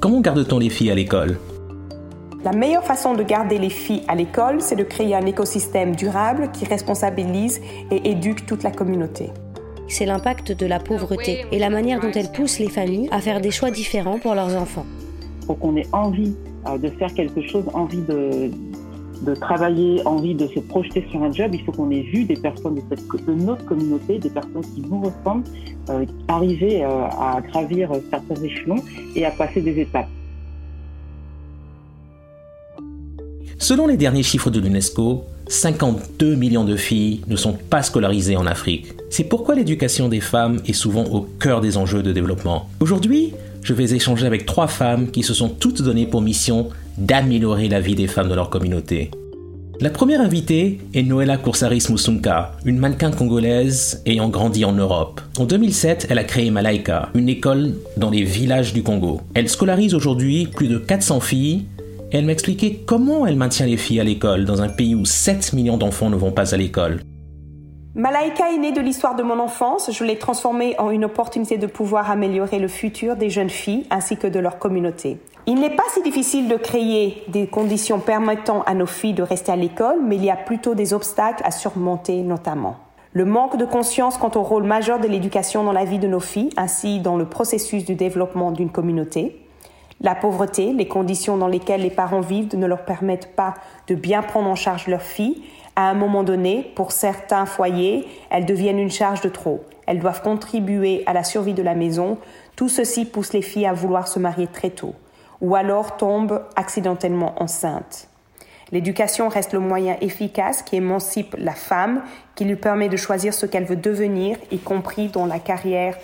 comment garde-t-on les filles à l'école? La meilleure façon de garder les filles à l'école, c'est de créer un écosystème durable qui responsabilise et éduque toute la communauté. C'est l'impact de la pauvreté et la manière dont elle pousse les familles à faire des choix différents pour leurs enfants. Faut qu'on ait envie euh, de faire quelque chose, envie de, de travailler, envie de se projeter sur un job, il faut qu'on ait vu des personnes de, cette, notre communauté, des personnes qui nous ressemblent, euh, arriver euh, à gravir certains échelons et à passer des étapes. Selon les derniers chiffres de l'UNESCO, 52 millions de filles ne sont pas scolarisées en Afrique. C'est pourquoi l'éducation des femmes est souvent au cœur des enjeux de développement. Aujourd'hui, je vais échanger avec trois femmes qui se sont toutes données pour mission d'améliorer la vie des femmes de leur communauté. La première invitée est Noëlla Koursaris Musunka, une mannequin congolaise ayant grandi en Europe. En 2007, elle a créé Malaika, une école dans les villages du Congo. Elle scolarise aujourd'hui plus de 400 filles et elle m'expliquait comment elle maintient les filles à l'école dans un pays où 7 millions d'enfants ne vont pas à l'école. Malaika est née de l'histoire de mon enfance. Je l'ai transformée en une opportunité de pouvoir améliorer le futur des jeunes filles ainsi que de leur communauté. Il n'est pas si difficile de créer des conditions permettant à nos filles de rester à l'école, mais il y a plutôt des obstacles à surmonter notamment. Le manque de conscience quant au rôle majeur de l'éducation dans la vie de nos filles, ainsi dans le processus du développement d'une communauté. La pauvreté, les conditions dans lesquelles les parents vivent ne leur permettent pas de bien prendre en charge leurs filles à un moment donné, pour certains foyers, elles deviennent une charge de trop. Elles doivent contribuer à la survie de la maison. Tout ceci pousse les filles à vouloir se marier très tôt, ou alors tombent accidentellement enceintes. L'éducation reste le moyen efficace qui émancipe la femme, qui lui permet de choisir ce qu'elle veut devenir, y compris dans la carrière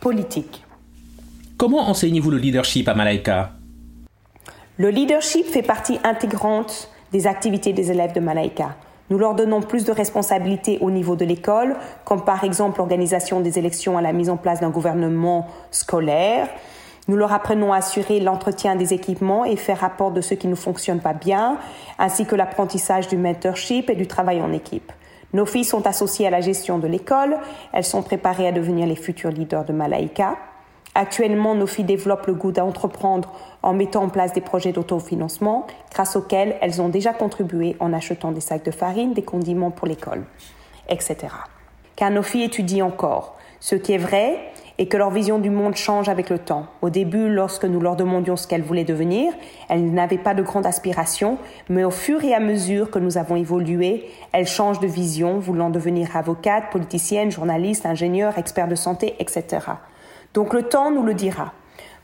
politique. Comment enseignez-vous le leadership à Malaika? Le leadership fait partie intégrante des activités des élèves de Malaika. Nous leur donnons plus de responsabilités au niveau de l'école, comme par exemple l'organisation des élections à la mise en place d'un gouvernement scolaire. Nous leur apprenons à assurer l'entretien des équipements et faire rapport de ce qui ne fonctionne pas bien, ainsi que l'apprentissage du mentorship et du travail en équipe. Nos filles sont associées à la gestion de l'école, elles sont préparées à devenir les futurs leaders de Malaika. Actuellement, nos filles développent le goût d'entreprendre en mettant en place des projets d'autofinancement grâce auxquels elles ont déjà contribué en achetant des sacs de farine, des condiments pour l'école, etc. Car nos filles étudient encore. Ce qui est vrai est que leur vision du monde change avec le temps. Au début, lorsque nous leur demandions ce qu'elles voulaient devenir, elles n'avaient pas de grandes aspirations, mais au fur et à mesure que nous avons évolué, elles changent de vision, voulant devenir avocate, politicienne, journaliste, ingénieure, expert de santé, etc. Donc le temps nous le dira.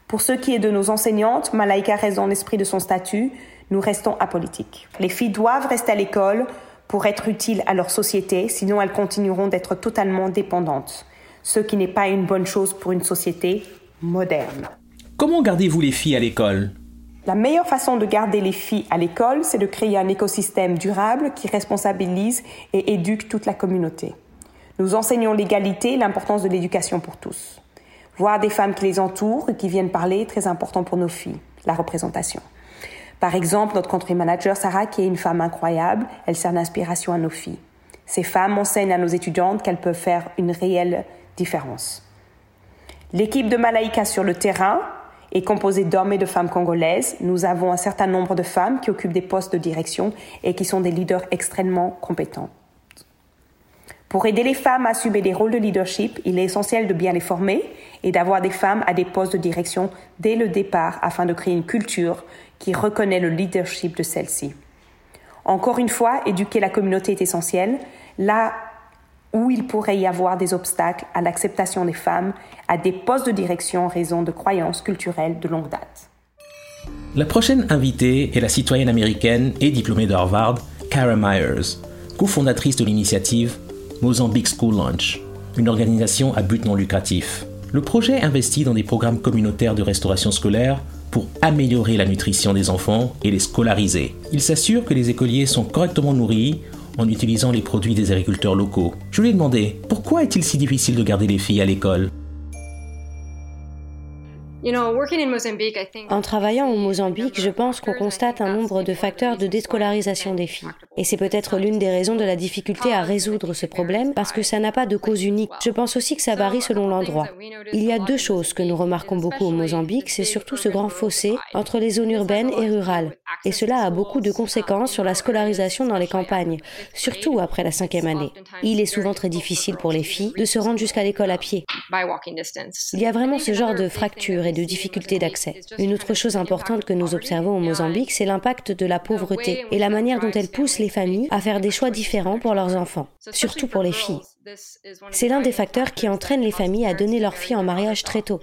Pour ce qui est de nos enseignantes, Malaika reste dans l'esprit de son statut, nous restons apolitiques. Les filles doivent rester à l'école pour être utiles à leur société, sinon elles continueront d'être totalement dépendantes, ce qui n'est pas une bonne chose pour une société moderne. Comment gardez-vous les filles à l'école? La meilleure façon de garder les filles à l'école, c'est de créer un écosystème durable qui responsabilise et éduque toute la communauté. Nous enseignons l'égalité et l'importance de l'éducation pour tous. Voir des femmes qui les entourent et qui viennent parler est très important pour nos filles, la représentation. Par exemple, notre country manager Sarah, qui est une femme incroyable, elle sert d'inspiration à nos filles. Ces femmes enseignent à nos étudiantes qu'elles peuvent faire une réelle différence. L'équipe de Malaika sur le terrain est composée d'hommes et de femmes congolaises. Nous avons un certain nombre de femmes qui occupent des postes de direction et qui sont des leaders extrêmement compétents. Pour aider les femmes à assumer des rôles de leadership, il est essentiel de bien les former et d'avoir des femmes à des postes de direction dès le départ afin de créer une culture qui reconnaît le leadership de celle-ci. Encore une fois, éduquer la communauté est essentiel, là où il pourrait y avoir des obstacles à l'acceptation des femmes à des postes de direction en raison de croyances culturelles de longue date. La prochaine invitée est la citoyenne américaine et diplômée de Harvard, Kara Myers, cofondatrice de l'initiative Mozambique School Lunch, une organisation à but non lucratif. Le projet investit dans des programmes communautaires de restauration scolaire pour améliorer la nutrition des enfants et les scolariser. Il s'assure que les écoliers sont correctement nourris en utilisant les produits des agriculteurs locaux. Je lui ai demandé pourquoi est-il si difficile de garder les filles à l'école? En travaillant au Mozambique, je pense qu'on constate un nombre de facteurs de déscolarisation des filles. Et c'est peut-être l'une des raisons de la difficulté à résoudre ce problème parce que ça n'a pas de cause unique. Je pense aussi que ça varie selon l'endroit. Il y a deux choses que nous remarquons beaucoup au Mozambique, c'est surtout ce grand fossé entre les zones urbaines et rurales. Et cela a beaucoup de conséquences sur la scolarisation dans les campagnes, surtout après la cinquième année. Il est souvent très difficile pour les filles de se rendre jusqu'à l'école à pied. Il y a vraiment ce genre de fracture et de difficultés d'accès. Une autre chose importante que nous observons au Mozambique, c'est l'impact de la pauvreté et la manière dont elle pousse les familles à faire des choix différents pour leurs enfants, surtout pour les filles. C'est l'un des facteurs qui entraîne les familles à donner leurs filles en mariage très tôt.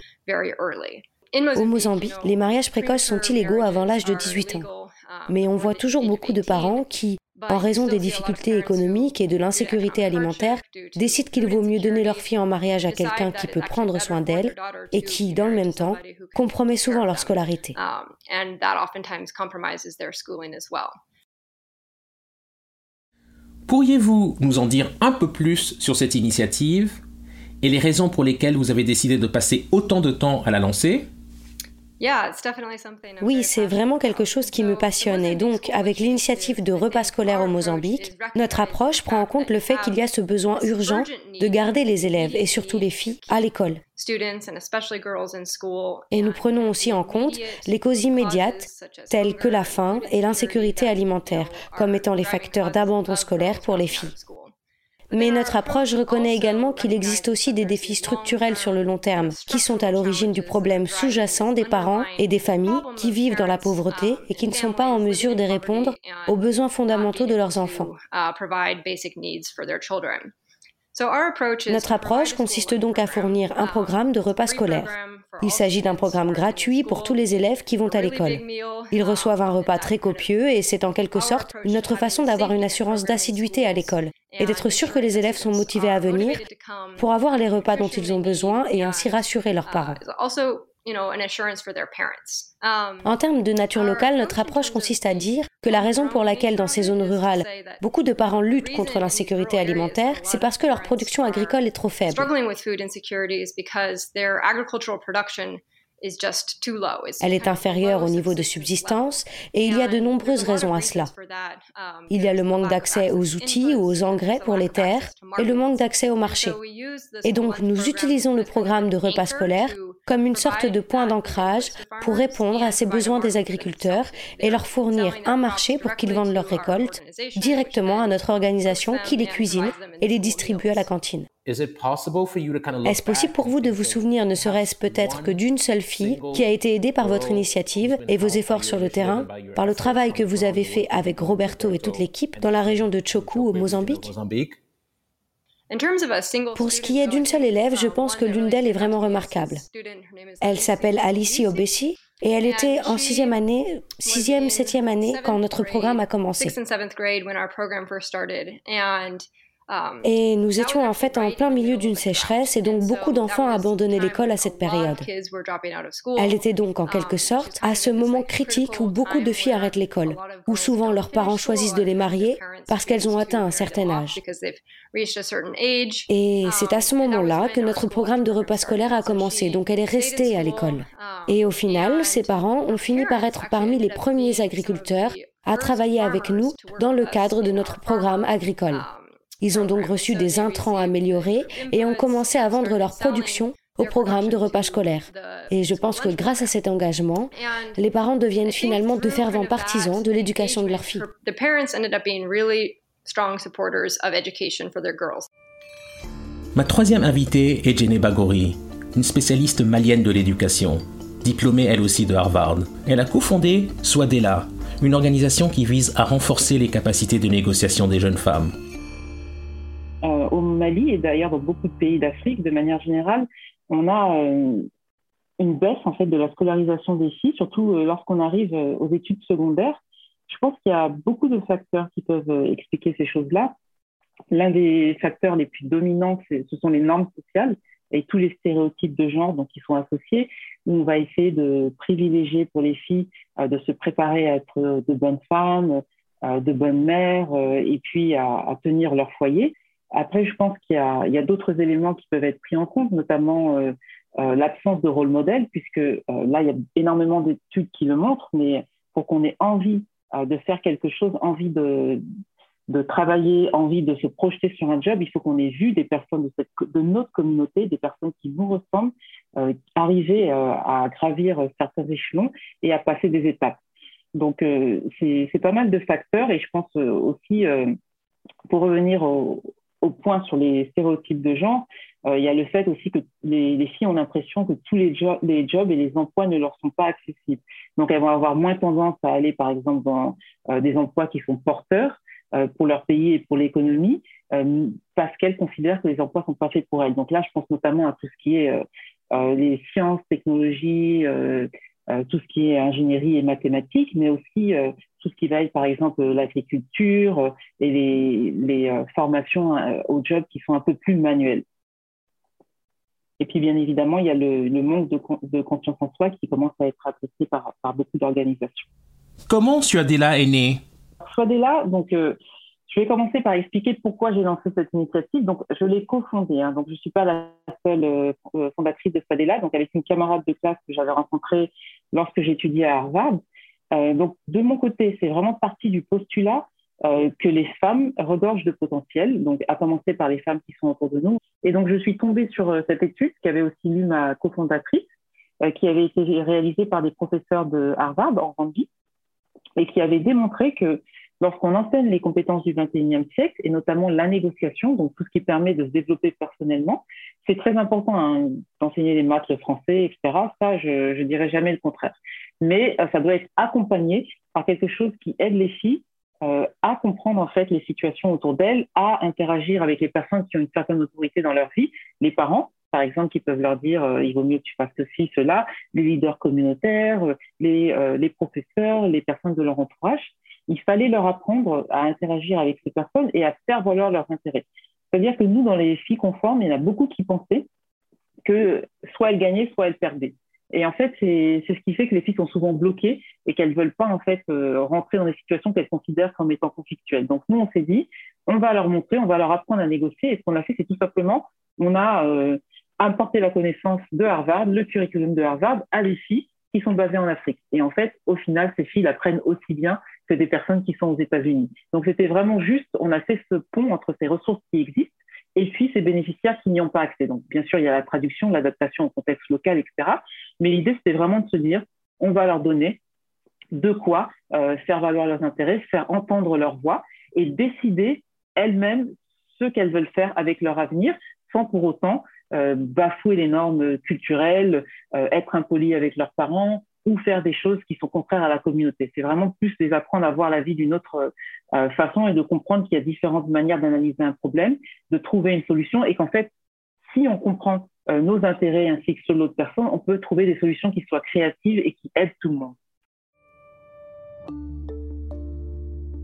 Au Mozambique, les mariages précoces sont illégaux avant l'âge de 18 ans. Mais on voit toujours beaucoup de parents qui, en raison des difficultés économiques et de l'insécurité alimentaire, décident qu'il vaut mieux donner leur fille en mariage à quelqu'un qui peut prendre soin d'elle et qui, dans le même temps, compromet souvent leur scolarité. Pourriez-vous nous en dire un peu plus sur cette initiative et les raisons pour lesquelles vous avez décidé de passer autant de temps à la lancer? Oui, c'est vraiment quelque chose qui me passionne. Et donc, avec l'initiative de repas scolaires au Mozambique, notre approche prend en compte le fait qu'il y a ce besoin urgent de garder les élèves, et surtout les filles, à l'école. Et nous prenons aussi en compte les causes immédiates, telles que la faim et l'insécurité alimentaire, comme étant les facteurs d'abandon scolaire pour les filles. Mais notre approche reconnaît également qu'il existe aussi des défis structurels sur le long terme, qui sont à l'origine du problème sous-jacent des parents et des familles qui vivent dans la pauvreté et qui ne sont pas en mesure de répondre aux besoins fondamentaux de leurs enfants. Notre approche consiste donc à fournir un programme de repas scolaire. Il s'agit d'un programme gratuit pour tous les élèves qui vont à l'école. Ils reçoivent un repas très copieux et c'est en quelque sorte notre façon d'avoir une assurance d'assiduité à l'école et d'être sûr que les élèves sont motivés à venir pour avoir les repas dont ils ont besoin et ainsi rassurer leurs parents. Um, en termes de nature locale, notre approche consiste à dire que la raison pour laquelle dans ces zones rurales, beaucoup de parents luttent contre l'insécurité alimentaire, c'est parce que leur production agricole est trop faible. Elle est inférieure au niveau de subsistance et il y a de nombreuses raisons à cela. Il y a le manque d'accès aux outils ou aux engrais pour les terres et le manque d'accès au marché. Et donc nous utilisons le programme de repas scolaire comme une sorte de point d'ancrage pour répondre à ces besoins des agriculteurs et leur fournir un marché pour qu'ils vendent leurs récoltes directement à notre organisation qui les cuisine et les distribue à la cantine. Est-ce possible pour vous de vous souvenir, ne serait-ce peut-être que d'une seule fille qui a été aidée par votre initiative et vos efforts sur le terrain, par le travail que vous avez fait avec Roberto et toute l'équipe dans la région de Choku au Mozambique pour ce qui est d'une seule élève, je pense que l'une d'elles est vraiment remarquable. Elle s'appelle Alicia Obesi et elle était en sixième année, sixième, septième année quand notre programme a commencé. Um, et nous étions en fait en plein milieu d'une sécheresse et donc beaucoup d'enfants abandonnaient l'école à cette période. Elle était donc en quelque um, sorte à ce moment critique où beaucoup de filles arrêtent l'école, où souvent leurs parents choisissent de les marier parce qu'elles ont atteint un certain âge. Et c'est à ce um, moment-là que notre programme de repas scolaire a commencé, donc elle est restée à l'école. Et au final, ses parents ont fini par être parmi les premiers agriculteurs à travailler avec nous dans le cadre de notre programme agricole. Ils ont donc reçu des intrants améliorés et ont commencé à vendre leur production au programme de repas scolaires. Et je pense que grâce à cet engagement, les parents deviennent finalement de fervents partisans de l'éducation de leurs filles. Ma troisième invitée est Jenny Bagori, une spécialiste malienne de l'éducation, diplômée elle aussi de Harvard. Elle a cofondé Swadela, une organisation qui vise à renforcer les capacités de négociation des jeunes femmes. Euh, au Mali et d'ailleurs dans beaucoup de pays d'Afrique, de manière générale, on a euh, une baisse en fait de la scolarisation des filles, surtout euh, lorsqu'on arrive aux études secondaires. Je pense qu'il y a beaucoup de facteurs qui peuvent expliquer ces choses-là. L'un des facteurs les plus dominants, ce sont les normes sociales. et tous les stéréotypes de genre donc qui sont associés, on va essayer de privilégier pour les filles de se préparer à être de bonnes femmes, de bonnes mères, et puis à, tenir leur foyer. Après, je pense qu'il y a, d'autres éléments qui peuvent être pris en compte, notamment euh, l'absence de rôle modèle, puisque euh, là, il y a énormément d'études qui le montrent, mais pour qu'on ait envie euh, de faire quelque chose, envie de, travailler, envie de se projeter sur un job, il faut qu'on ait vu des personnes de, de notre communauté, des personnes qui nous ressemblent, euh, arriver à gravir certains échelons et à passer des étapes. Donc, euh, c'est pas mal de facteurs et je pense aussi, pour revenir au, au, point sur les stéréotypes de genre, euh, il y a le fait aussi que les, les filles ont l'impression que tous les, jobs et les emplois ne leur sont pas accessibles. Donc, elles vont avoir moins tendance à aller, par exemple, dans euh, des emplois qui sont porteurs euh, pour leur pays et pour l'économie, parce qu'elles considèrent que les emplois sont pas faits pour elles. Donc là, je pense notamment à tout ce qui est les sciences, technologies, tout ce qui est ingénierie et mathématiques, mais aussi tout ce qui va être, par exemple, l'agriculture et les, les formations aux jobs qui sont un peu plus manuels. Et puis, bien évidemment, il y a le, manque de, confiance en soi qui commence à être apprécié par, beaucoup d'organisations. Comment Suadela est née? Suadela, donc, euh, je vais commencer par expliquer pourquoi j'ai lancé cette initiative. Donc, je l'ai cofondée. Hein, donc, je ne suis pas la seule euh, fondatrice de Suadela. Donc, avec une camarade de classe que j'avais rencontrée lorsque j'étudiais à Harvard. Euh, donc, de mon côté, c'est vraiment partie du postulat euh, que les femmes regorgent de potentiel, donc à commencer par les femmes qui sont autour de nous. Et donc je suis tombée sur euh, cette étude qu'avait aussi lu ma cofondatrice, euh, qui avait été réalisée par des professeurs de Harvard en Rwanda, et qui avait démontré que lorsqu'on enseigne les compétences du 21e siècle, et notamment la négociation, donc tout ce qui permet de se développer personnellement, c'est très important hein, d'enseigner les maths, le français, etc. Ça, je ne dirais jamais le contraire. Mais ça doit être accompagné par quelque chose qui aide les filles euh, à comprendre en fait les situations autour d'elles, à interagir avec les personnes qui ont une certaine autorité dans leur vie, les parents, par exemple, qui peuvent leur dire euh, il vaut mieux que tu fasses ceci, cela, les leaders communautaires, euh, les professeurs, les personnes de leur entourage. Il fallait leur apprendre à interagir avec ces personnes et à faire valoir leurs intérêts. C'est-à-dire que nous, dans les filles conformes, il y en a beaucoup qui pensaient que soit elles gagnaient, soit elles perdaient. Et en fait, c'est ce qui fait que les filles sont souvent bloquées et qu'elles veulent pas en fait euh, rentrer dans des situations qu'elles considèrent comme étant conflictuelles. Donc nous, on s'est dit, on va leur montrer, on va leur apprendre à négocier. Et ce qu'on a fait, c'est tout simplement, on a euh, apporté la connaissance de Harvard, le curriculum de Harvard, à des filles qui sont basées en Afrique. Et en fait, au final, ces filles l'apprennent aussi bien que des personnes qui sont aux États-Unis. Donc c'était vraiment juste, on a fait ce pont entre ces ressources qui existent et puis ces bénéficiaires qui n'y ont pas accès. Donc, bien sûr, il y a la traduction, l'adaptation au contexte local, etc. Mais l'idée, c'était vraiment de se dire, on va leur donner de quoi euh, faire valoir leurs intérêts, faire entendre leur voix et décider elles-mêmes ce qu'elles veulent faire avec leur avenir, sans pour autant euh, bafouer les normes culturelles, euh, être impolis avec leurs parents, ou faire des choses qui sont contraires à la communauté. C'est vraiment plus les apprendre à voir la vie d'une autre euh, façon et de comprendre qu'il y a différentes manières d'analyser un problème, de trouver une solution et qu'en fait, si on comprend euh, nos intérêts ainsi que ceux de l'autre personne, on peut trouver des solutions qui soient créatives et qui aident tout le monde.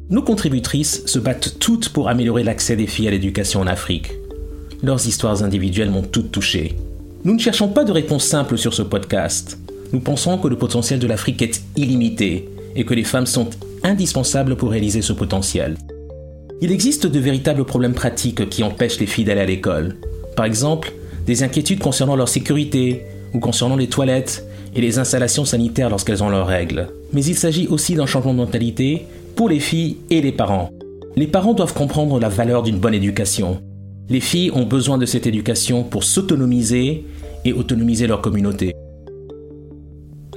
Nos contributrices se battent toutes pour améliorer l'accès des filles à l'éducation en Afrique. Leurs histoires individuelles m'ont toutes touché. Nous ne cherchons pas de réponse simple sur ce podcast. Nous pensons que le potentiel de l'Afrique est illimité et que les femmes sont indispensables pour réaliser ce potentiel. Il existe de véritables problèmes pratiques qui empêchent les filles d'aller à l'école. Par exemple, des inquiétudes concernant leur sécurité ou concernant les toilettes et les installations sanitaires lorsqu'elles ont leurs règles. Mais il s'agit aussi d'un changement de mentalité pour les filles et les parents. Les parents doivent comprendre la valeur d'une bonne éducation. Les filles ont besoin de cette éducation pour s'autonomiser et autonomiser leur communauté.